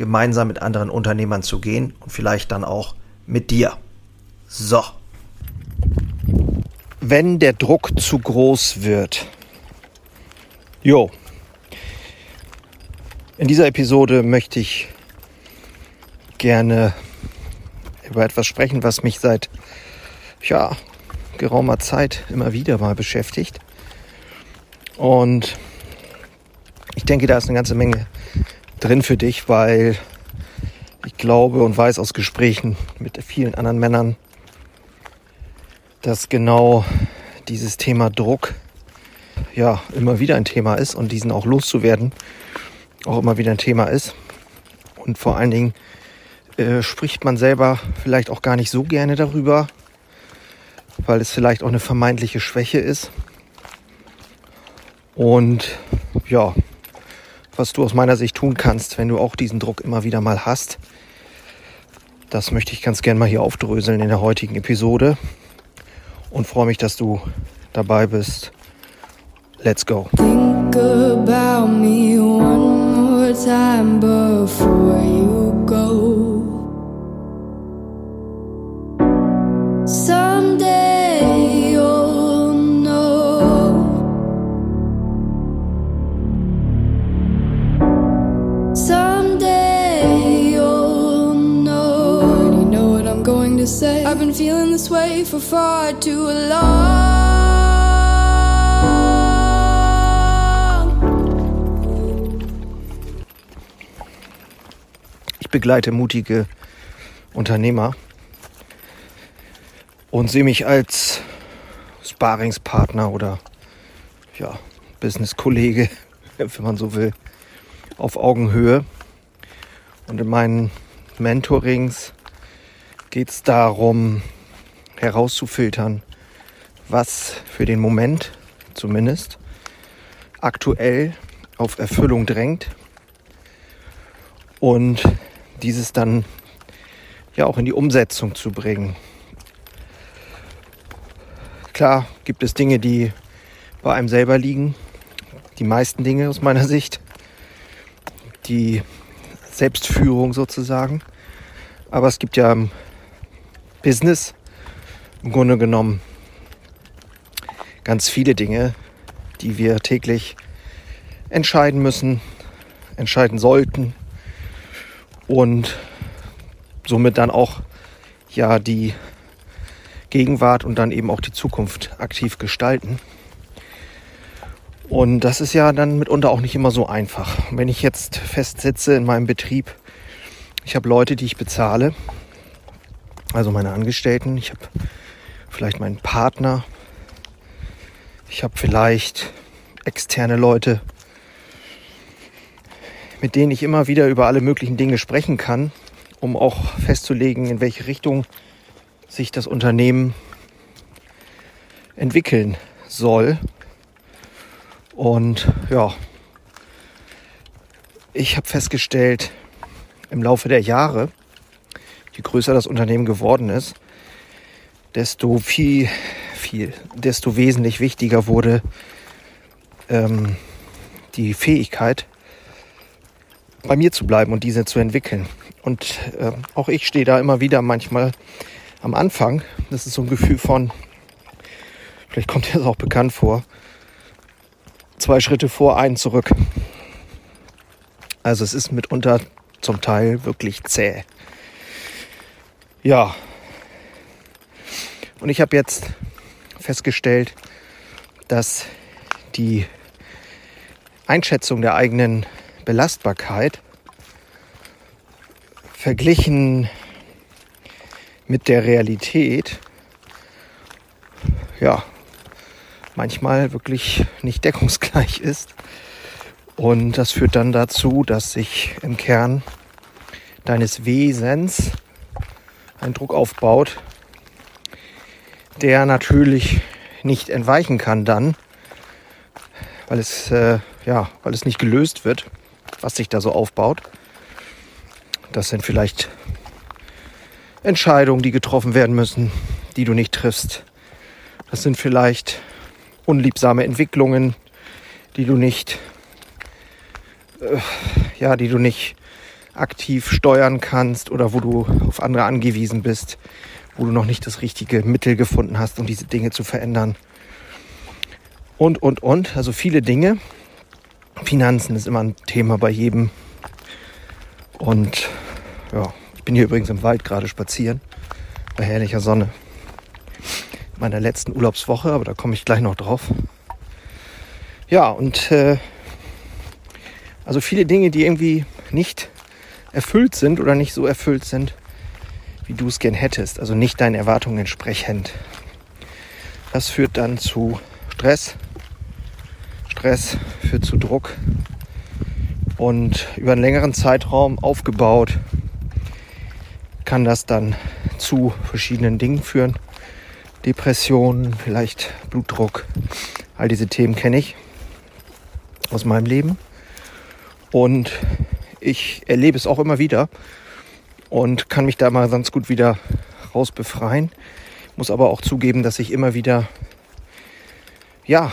gemeinsam mit anderen Unternehmern zu gehen und vielleicht dann auch mit dir. So. Wenn der Druck zu groß wird. Jo. In dieser Episode möchte ich gerne über etwas sprechen, was mich seit ja, geraumer Zeit immer wieder mal beschäftigt. Und ich denke, da ist eine ganze Menge drin für dich, weil ich glaube und weiß aus Gesprächen mit vielen anderen Männern, dass genau dieses Thema Druck ja immer wieder ein Thema ist und diesen auch loszuwerden auch immer wieder ein Thema ist. Und vor allen Dingen äh, spricht man selber vielleicht auch gar nicht so gerne darüber, weil es vielleicht auch eine vermeintliche Schwäche ist. Und ja, was du aus meiner Sicht tun kannst, wenn du auch diesen Druck immer wieder mal hast. Das möchte ich ganz gerne mal hier aufdröseln in der heutigen Episode und freue mich, dass du dabei bist. Let's go. Think about me one more time before you go. Been feeling this way for far too long. Ich begleite mutige Unternehmer und sehe mich als Sparingspartner oder ja, Business-Kollege, wenn man so will, auf Augenhöhe. Und in meinen Mentorings geht es darum, herauszufiltern, was für den Moment zumindest aktuell auf Erfüllung drängt und dieses dann ja auch in die Umsetzung zu bringen. Klar gibt es Dinge, die bei einem selber liegen, die meisten Dinge aus meiner Sicht, die Selbstführung sozusagen. Aber es gibt ja Business im Grunde genommen ganz viele Dinge, die wir täglich entscheiden müssen, entscheiden sollten und somit dann auch ja die Gegenwart und dann eben auch die Zukunft aktiv gestalten. Und das ist ja dann mitunter auch nicht immer so einfach. Wenn ich jetzt festsitze in meinem Betrieb, ich habe Leute, die ich bezahle, also meine Angestellten, ich habe vielleicht meinen Partner, ich habe vielleicht externe Leute, mit denen ich immer wieder über alle möglichen Dinge sprechen kann, um auch festzulegen, in welche Richtung sich das Unternehmen entwickeln soll. Und ja, ich habe festgestellt im Laufe der Jahre, je größer das Unternehmen geworden ist, desto viel, viel, desto wesentlich wichtiger wurde ähm, die Fähigkeit, bei mir zu bleiben und diese zu entwickeln. Und äh, auch ich stehe da immer wieder manchmal am Anfang. Das ist so ein Gefühl von, vielleicht kommt dir das auch bekannt vor, zwei Schritte vor, einen zurück. Also es ist mitunter zum Teil wirklich zäh. Ja. Und ich habe jetzt festgestellt, dass die Einschätzung der eigenen Belastbarkeit verglichen mit der Realität ja manchmal wirklich nicht deckungsgleich ist. Und das führt dann dazu, dass sich im Kern deines Wesens einen Druck aufbaut, der natürlich nicht entweichen kann dann, weil es, äh, ja, weil es nicht gelöst wird, was sich da so aufbaut. Das sind vielleicht Entscheidungen, die getroffen werden müssen, die du nicht triffst. Das sind vielleicht unliebsame Entwicklungen, die du nicht, äh, ja, die du nicht aktiv steuern kannst oder wo du auf andere angewiesen bist, wo du noch nicht das richtige Mittel gefunden hast, um diese Dinge zu verändern. Und, und, und. Also viele Dinge. Finanzen ist immer ein Thema bei jedem. Und ja, ich bin hier übrigens im Wald gerade spazieren. Bei herrlicher Sonne. Meiner letzten Urlaubswoche, aber da komme ich gleich noch drauf. Ja, und äh, also viele Dinge, die irgendwie nicht erfüllt sind oder nicht so erfüllt sind, wie du es gern hättest. Also nicht deinen Erwartungen entsprechend. Das führt dann zu Stress. Stress führt zu Druck. Und über einen längeren Zeitraum aufgebaut kann das dann zu verschiedenen Dingen führen. Depressionen, vielleicht Blutdruck. All diese Themen kenne ich aus meinem Leben. Und ich erlebe es auch immer wieder und kann mich da mal ganz gut wieder raus befreien. Muss aber auch zugeben, dass ich immer wieder ja,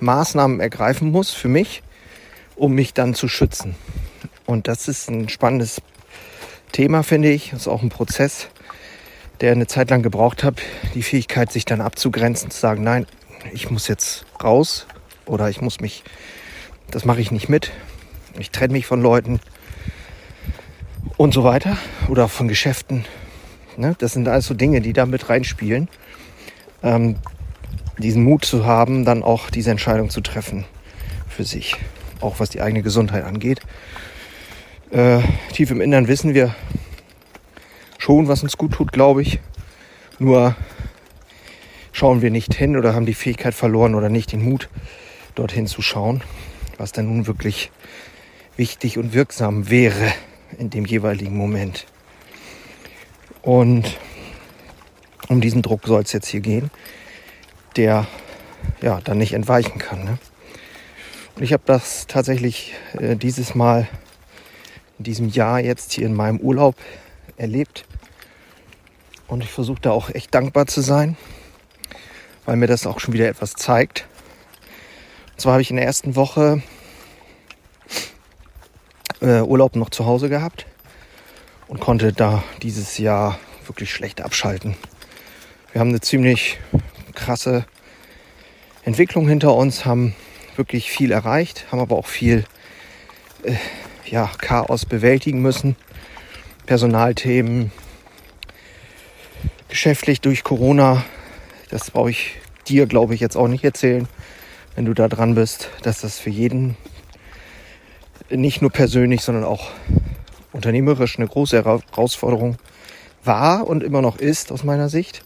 Maßnahmen ergreifen muss für mich, um mich dann zu schützen. Und das ist ein spannendes Thema, finde ich. Das ist auch ein Prozess, der eine Zeit lang gebraucht hat, die Fähigkeit, sich dann abzugrenzen, zu sagen, nein, ich muss jetzt raus oder ich muss mich, das mache ich nicht mit. Ich trenne mich von Leuten, und so weiter oder von Geschäften. Ne? Das sind also Dinge, die da mit reinspielen. Ähm, diesen Mut zu haben, dann auch diese Entscheidung zu treffen für sich, auch was die eigene Gesundheit angeht. Äh, tief im Innern wissen wir schon, was uns gut tut, glaube ich. Nur schauen wir nicht hin oder haben die Fähigkeit verloren oder nicht den Mut, dorthin zu schauen, was denn nun wirklich wichtig und wirksam wäre in dem jeweiligen Moment. Und um diesen Druck soll es jetzt hier gehen, der ja dann nicht entweichen kann. Ne? Und ich habe das tatsächlich äh, dieses Mal in diesem Jahr jetzt hier in meinem Urlaub erlebt. Und ich versuche da auch echt dankbar zu sein, weil mir das auch schon wieder etwas zeigt. Und zwar habe ich in der ersten Woche äh, Urlaub noch zu Hause gehabt und konnte da dieses Jahr wirklich schlecht abschalten. Wir haben eine ziemlich krasse Entwicklung hinter uns, haben wirklich viel erreicht, haben aber auch viel äh, ja, Chaos bewältigen müssen. Personalthemen, geschäftlich durch Corona. Das brauche ich dir, glaube ich, jetzt auch nicht erzählen, wenn du da dran bist, dass das für jeden nicht nur persönlich, sondern auch unternehmerisch eine große Herausforderung war und immer noch ist aus meiner Sicht.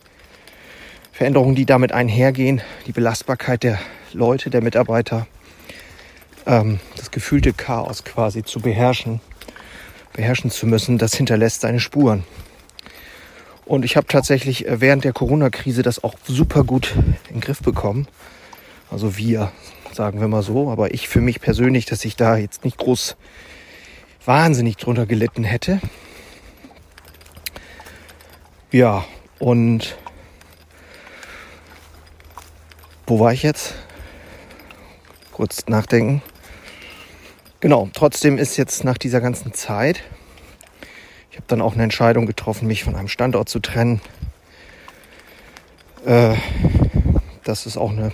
Veränderungen, die damit einhergehen, die Belastbarkeit der Leute, der Mitarbeiter, ähm, das gefühlte Chaos quasi zu beherrschen, beherrschen zu müssen, das hinterlässt seine Spuren. Und ich habe tatsächlich äh, während der Corona-Krise das auch super gut in den Griff bekommen. Also wir, sagen wir mal so. Aber ich für mich persönlich, dass ich da jetzt nicht groß wahnsinnig drunter gelitten hätte. Ja, und wo war ich jetzt? Kurz nachdenken. Genau, trotzdem ist jetzt nach dieser ganzen Zeit, ich habe dann auch eine Entscheidung getroffen, mich von einem Standort zu trennen. Äh, das ist auch eine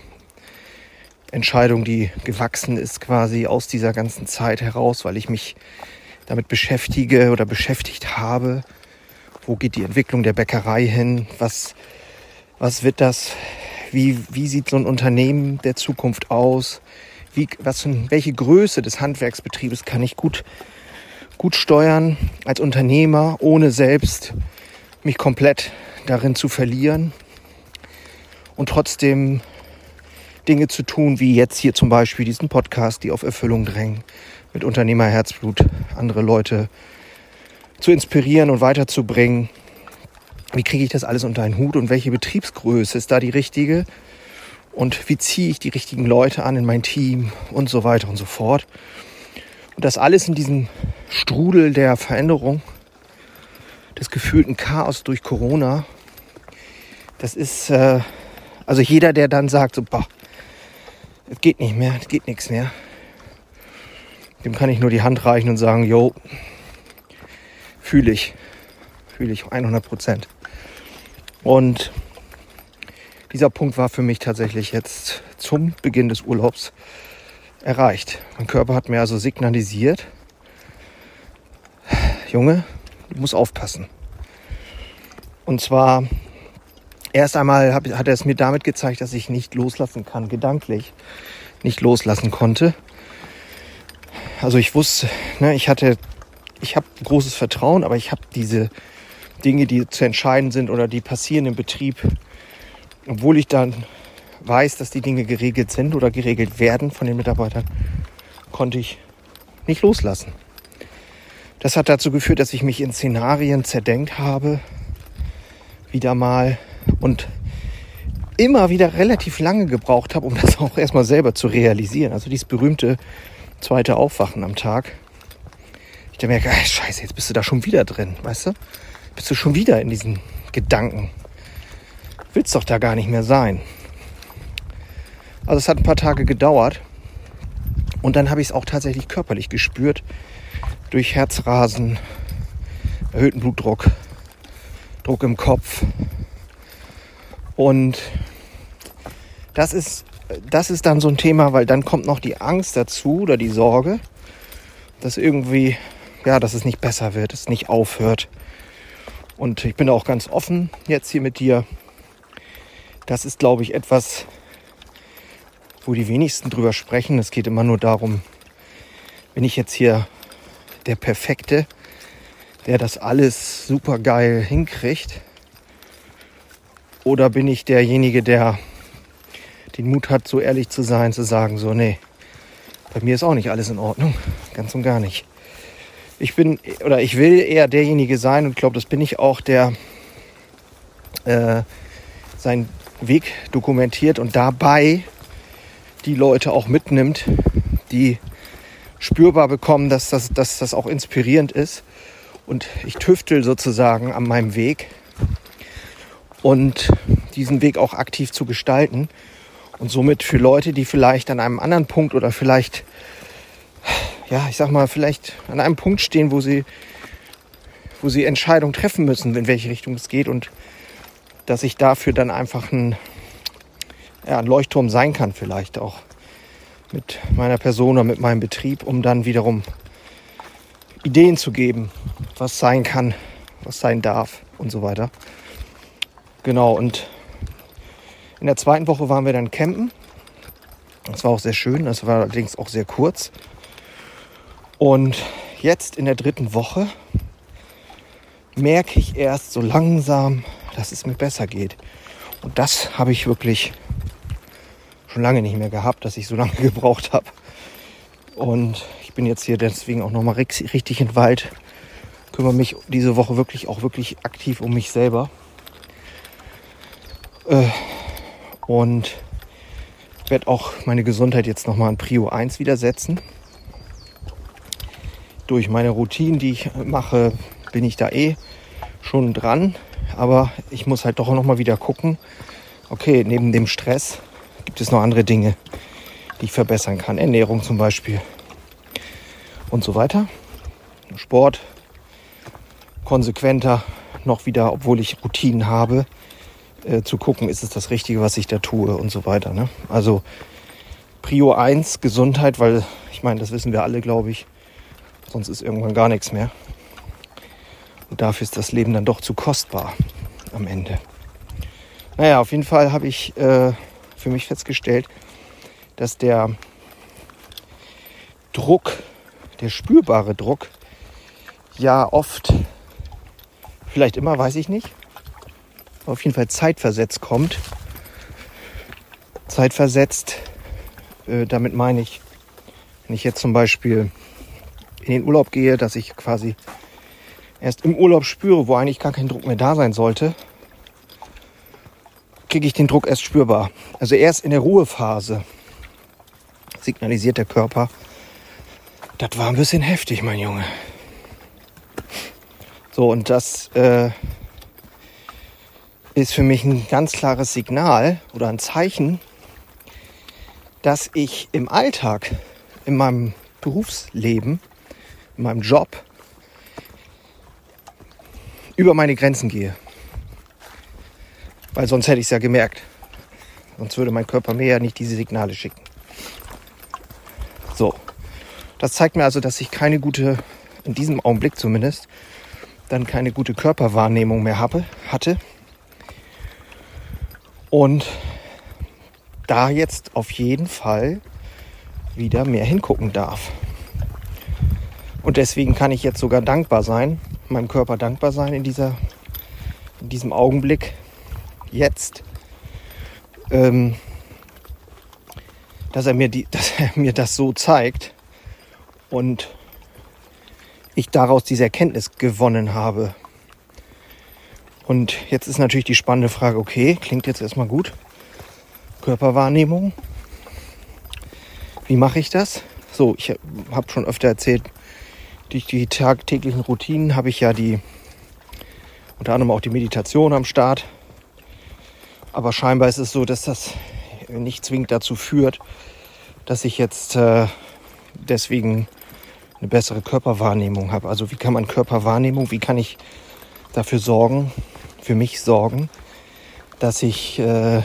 Entscheidung, die gewachsen ist quasi aus dieser ganzen Zeit heraus, weil ich mich damit beschäftige oder beschäftigt habe. Wo geht die Entwicklung der Bäckerei hin? Was, was wird das? Wie, wie sieht so ein Unternehmen der Zukunft aus? Wie, was, welche Größe des Handwerksbetriebes kann ich gut, gut steuern als Unternehmer, ohne selbst mich komplett darin zu verlieren und trotzdem Dinge zu tun, wie jetzt hier zum Beispiel diesen Podcast, die auf Erfüllung drängen, mit Unternehmerherzblut andere Leute zu inspirieren und weiterzubringen. Wie kriege ich das alles unter einen Hut und welche Betriebsgröße ist da die richtige? Und wie ziehe ich die richtigen Leute an in mein Team und so weiter und so fort. Und das alles in diesem Strudel der Veränderung, des gefühlten Chaos durch Corona, das ist, äh, also jeder, der dann sagt, so, boah, es geht nicht mehr, es geht nichts mehr, dem kann ich nur die Hand reichen und sagen, jo, fühle ich, fühle ich 100 Prozent. Und dieser Punkt war für mich tatsächlich jetzt zum Beginn des Urlaubs erreicht. Mein Körper hat mir also signalisiert, Junge, du musst aufpassen. Und zwar erst einmal hat er es mir damit gezeigt, dass ich nicht loslassen kann, gedanklich nicht loslassen konnte. Also ich wusste, ne, ich hatte, ich habe großes Vertrauen, aber ich habe diese Dinge, die zu entscheiden sind oder die passieren im Betrieb, obwohl ich dann weiß, dass die Dinge geregelt sind oder geregelt werden von den Mitarbeitern, konnte ich nicht loslassen. Das hat dazu geführt, dass ich mich in Szenarien zerdenkt habe, wieder mal und immer wieder relativ lange gebraucht habe, um das auch erstmal selber zu realisieren. Also dieses berühmte zweite Aufwachen am Tag. Ich dachte mir, ach, scheiße, jetzt bist du da schon wieder drin, weißt du? Bist du schon wieder in diesen Gedanken. Willst doch da gar nicht mehr sein. Also es hat ein paar Tage gedauert. Und dann habe ich es auch tatsächlich körperlich gespürt. Durch Herzrasen, erhöhten Blutdruck, Druck im Kopf. Und das ist das ist dann so ein Thema, weil dann kommt noch die Angst dazu oder die Sorge, dass irgendwie, ja, dass es nicht besser wird, es nicht aufhört. Und ich bin auch ganz offen jetzt hier mit dir. Das ist, glaube ich, etwas, wo die wenigsten drüber sprechen. Es geht immer nur darum, bin ich jetzt hier der Perfekte, der das alles super geil hinkriegt? Oder bin ich derjenige, der den Mut hat, so ehrlich zu sein, zu sagen, so, nee, bei mir ist auch nicht alles in Ordnung. Ganz und gar nicht. Ich bin oder ich will eher derjenige sein und glaube, das bin ich auch, der äh, seinen Weg dokumentiert und dabei die Leute auch mitnimmt, die spürbar bekommen, dass das, dass das auch inspirierend ist. Und ich tüftel sozusagen an meinem Weg und diesen Weg auch aktiv zu gestalten. Und somit für Leute, die vielleicht an einem anderen Punkt oder vielleicht, ja, ich sag mal, vielleicht an einem Punkt stehen, wo sie, wo sie Entscheidungen treffen müssen, in welche Richtung es geht und dass ich dafür dann einfach ein, ja, ein Leuchtturm sein kann, vielleicht auch mit meiner Person oder mit meinem Betrieb, um dann wiederum Ideen zu geben, was sein kann, was sein darf und so weiter. Genau, und in der zweiten Woche waren wir dann campen. Das war auch sehr schön, das war allerdings auch sehr kurz. Und jetzt in der dritten Woche merke ich erst so langsam, dass es mir besser geht. Und das habe ich wirklich schon lange nicht mehr gehabt, dass ich so lange gebraucht habe. Und ich bin jetzt hier deswegen auch nochmal richtig in den Wald. Kümmere mich diese Woche wirklich auch wirklich aktiv um mich selber. Äh, und werde auch meine Gesundheit jetzt nochmal an Prio 1 wieder setzen. Durch meine Routinen, die ich mache, bin ich da eh schon dran. Aber ich muss halt doch nochmal wieder gucken. Okay, neben dem Stress gibt es noch andere Dinge, die ich verbessern kann. Ernährung zum Beispiel und so weiter. Sport konsequenter noch wieder, obwohl ich Routinen habe, äh, zu gucken, ist es das Richtige, was ich da tue und so weiter. Ne? Also Prio 1, Gesundheit, weil ich meine, das wissen wir alle, glaube ich. Sonst ist irgendwann gar nichts mehr. Und dafür ist das Leben dann doch zu kostbar am Ende. Naja, auf jeden Fall habe ich äh, für mich festgestellt, dass der Druck, der spürbare Druck, ja oft, vielleicht immer, weiß ich nicht, auf jeden Fall zeitversetzt kommt. Zeitversetzt, äh, damit meine ich, wenn ich jetzt zum Beispiel in den Urlaub gehe, dass ich quasi erst im Urlaub spüre, wo eigentlich gar kein Druck mehr da sein sollte, kriege ich den Druck erst spürbar. Also erst in der Ruhephase signalisiert der Körper, das war ein bisschen heftig, mein Junge. So, und das äh, ist für mich ein ganz klares Signal oder ein Zeichen, dass ich im Alltag, in meinem Berufsleben, in meinem Job über meine Grenzen gehe. Weil sonst hätte ich es ja gemerkt. Sonst würde mein Körper mir ja nicht diese Signale schicken. So. Das zeigt mir also, dass ich keine gute, in diesem Augenblick zumindest, dann keine gute Körperwahrnehmung mehr habe, hatte. Und da jetzt auf jeden Fall wieder mehr hingucken darf. Und deswegen kann ich jetzt sogar dankbar sein, meinem Körper dankbar sein in, dieser, in diesem Augenblick, jetzt, ähm, dass, er mir die, dass er mir das so zeigt und ich daraus diese Erkenntnis gewonnen habe. Und jetzt ist natürlich die spannende Frage, okay, klingt jetzt erstmal gut. Körperwahrnehmung. Wie mache ich das? So, ich habe schon öfter erzählt, durch die tagtäglichen Routinen habe ich ja die unter anderem auch die Meditation am Start. Aber scheinbar ist es so, dass das nicht zwingend dazu führt, dass ich jetzt äh, deswegen eine bessere Körperwahrnehmung habe. Also wie kann man Körperwahrnehmung, wie kann ich dafür sorgen, für mich sorgen, dass ich äh,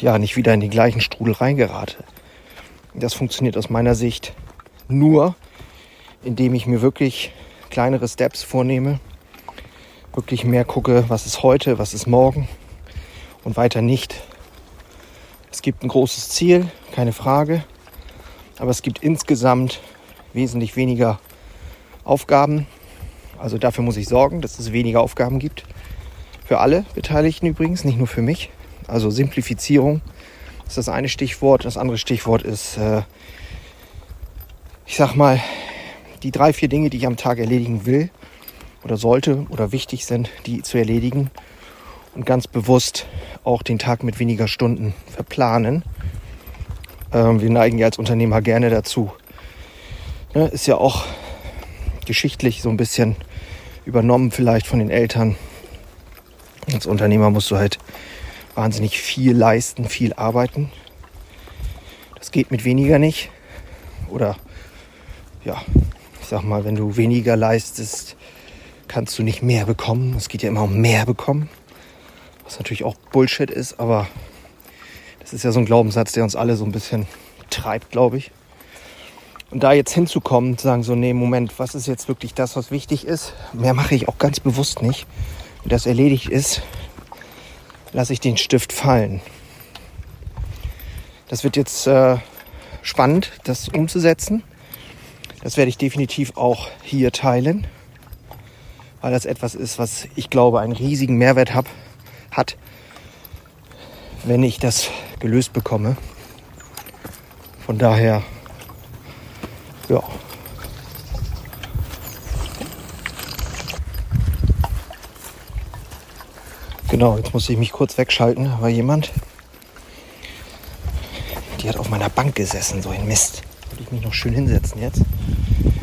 ja nicht wieder in den gleichen Strudel reingerate. Das funktioniert aus meiner Sicht nur, indem ich mir wirklich kleinere Steps vornehme, wirklich mehr gucke, was ist heute, was ist morgen und weiter nicht. Es gibt ein großes Ziel, keine Frage, aber es gibt insgesamt wesentlich weniger Aufgaben. Also dafür muss ich sorgen, dass es weniger Aufgaben gibt. Für alle Beteiligten übrigens, nicht nur für mich. Also Simplifizierung ist das eine Stichwort. Das andere Stichwort ist, äh, ich sag mal, die drei, vier Dinge, die ich am Tag erledigen will oder sollte oder wichtig sind, die zu erledigen und ganz bewusst auch den Tag mit weniger Stunden verplanen. Ähm, wir neigen ja als Unternehmer gerne dazu. Ne, ist ja auch geschichtlich so ein bisschen übernommen vielleicht von den Eltern. Als Unternehmer musst du halt wahnsinnig viel leisten, viel arbeiten. Das geht mit weniger nicht. Oder ja, ich sag mal, wenn du weniger leistest, kannst du nicht mehr bekommen. Es geht ja immer um mehr bekommen. Was natürlich auch Bullshit ist, aber das ist ja so ein Glaubenssatz, der uns alle so ein bisschen treibt, glaube ich. Und da jetzt hinzukommen, zu sagen so, nee, Moment, was ist jetzt wirklich das, was wichtig ist? Mehr mache ich auch ganz bewusst nicht. Das erledigt ist, lasse ich den Stift fallen. Das wird jetzt äh, spannend, das umzusetzen. Das werde ich definitiv auch hier teilen, weil das etwas ist, was ich glaube einen riesigen Mehrwert hab, hat, wenn ich das gelöst bekomme. Von daher, ja, Genau, jetzt muss ich mich kurz wegschalten. War jemand, die hat auf meiner Bank gesessen, so ein Mist. Wollte ich mich noch schön hinsetzen jetzt.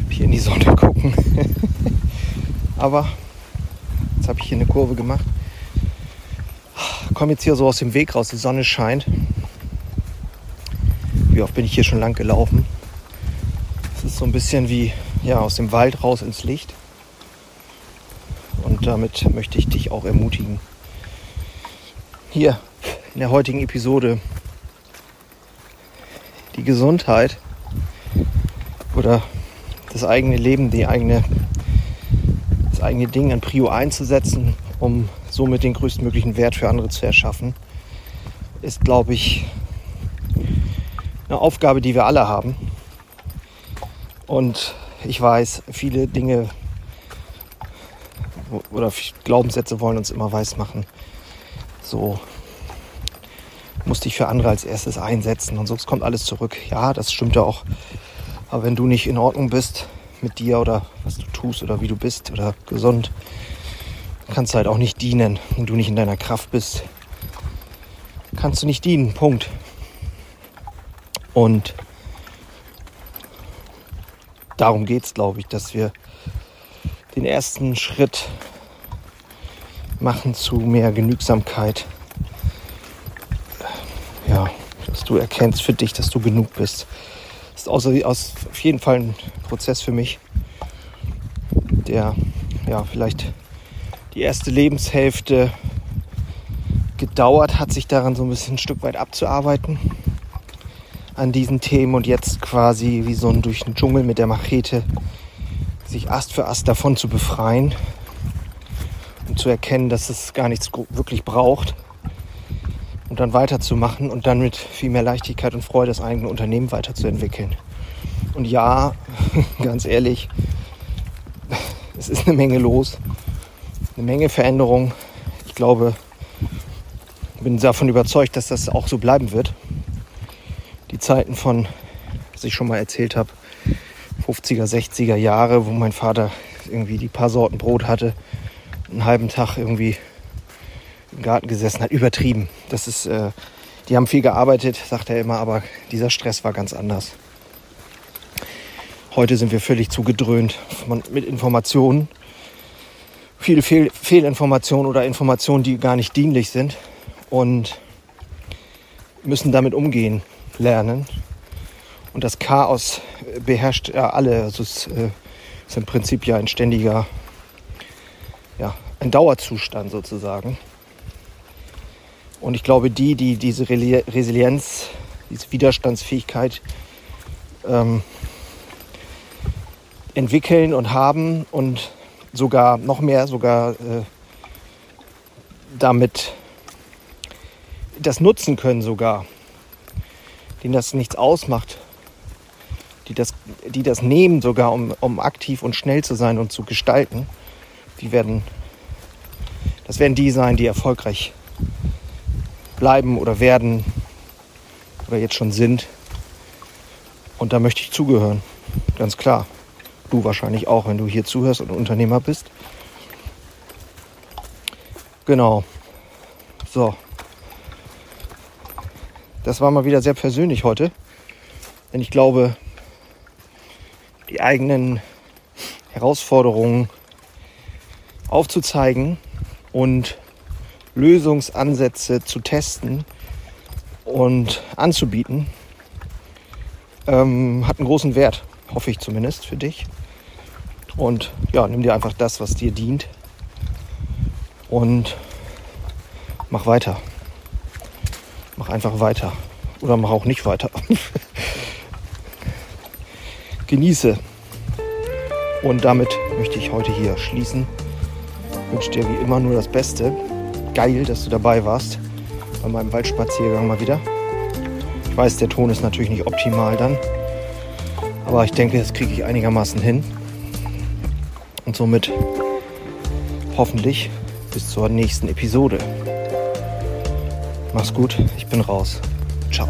Hier in die Sonne gucken. Aber jetzt habe ich hier eine Kurve gemacht. Komme jetzt hier so aus dem Weg raus, die Sonne scheint. Wie oft bin ich hier schon lang gelaufen? Es ist so ein bisschen wie ja, aus dem Wald raus ins Licht. Und damit möchte ich dich auch ermutigen hier in der heutigen Episode die Gesundheit oder das eigene Leben, die eigene, das eigene Ding an Prio einzusetzen, um somit den größtmöglichen Wert für andere zu erschaffen, ist, glaube ich, eine Aufgabe, die wir alle haben. Und ich weiß, viele Dinge oder Glaubenssätze wollen uns immer weiß machen, so musst dich für andere als erstes einsetzen und sonst kommt alles zurück. Ja, das stimmt ja auch. Aber wenn du nicht in Ordnung bist mit dir oder was du tust oder wie du bist oder gesund, kannst du halt auch nicht dienen. Wenn du nicht in deiner Kraft bist, kannst du nicht dienen. Punkt. Und darum geht es, glaube ich, dass wir den ersten Schritt machen zu mehr Genügsamkeit. Ja, dass du erkennst für dich, dass du genug bist. Das ist außer, aus, auf jeden Fall ein Prozess für mich, der ja vielleicht die erste Lebenshälfte gedauert hat, sich daran so ein bisschen ein Stück weit abzuarbeiten an diesen Themen und jetzt quasi wie so ein durch den Dschungel mit der Machete sich Ast für Ast davon zu befreien zu erkennen, dass es gar nichts wirklich braucht und dann weiterzumachen und dann mit viel mehr Leichtigkeit und Freude das eigene Unternehmen weiterzuentwickeln. Und ja, ganz ehrlich, es ist eine Menge los, eine Menge Veränderung. Ich glaube, bin davon überzeugt, dass das auch so bleiben wird die Zeiten von, was ich schon mal erzählt habe, 50er, 60er Jahre, wo mein Vater irgendwie die paar Sorten Brot hatte, einen halben Tag irgendwie im Garten gesessen hat, übertrieben. Das ist, äh, die haben viel gearbeitet, sagt er immer, aber dieser Stress war ganz anders. Heute sind wir völlig zugedröhnt mit Informationen, viele Fehl Fehlinformationen oder Informationen, die gar nicht dienlich sind und müssen damit umgehen lernen. Und das Chaos beherrscht ja alle. Also es äh, ist im Prinzip ja ein ständiger, ja, ein Dauerzustand sozusagen. Und ich glaube, die, die diese Resilienz, diese Widerstandsfähigkeit ähm, entwickeln und haben und sogar noch mehr, sogar äh, damit das nutzen können sogar, denen das nichts ausmacht, die das, die das nehmen sogar, um, um aktiv und schnell zu sein und zu gestalten, die werden, das werden die sein, die erfolgreich bleiben oder werden oder jetzt schon sind. Und da möchte ich zugehören, ganz klar. Du wahrscheinlich auch, wenn du hier zuhörst und Unternehmer bist. Genau. So. Das war mal wieder sehr persönlich heute. Denn ich glaube, die eigenen Herausforderungen aufzuzeigen und Lösungsansätze zu testen und anzubieten, ähm, hat einen großen Wert, hoffe ich zumindest für dich. Und ja, nimm dir einfach das, was dir dient und mach weiter mach einfach weiter. Oder mach auch nicht weiter. Genieße. Und damit möchte ich heute hier schließen. Ich wünsche dir wie immer nur das Beste. Geil, dass du dabei warst bei meinem Waldspaziergang mal wieder. Ich weiß, der Ton ist natürlich nicht optimal dann. Aber ich denke, das kriege ich einigermaßen hin. Und somit hoffentlich bis zur nächsten Episode. Mach's gut, ich bin raus. Ciao.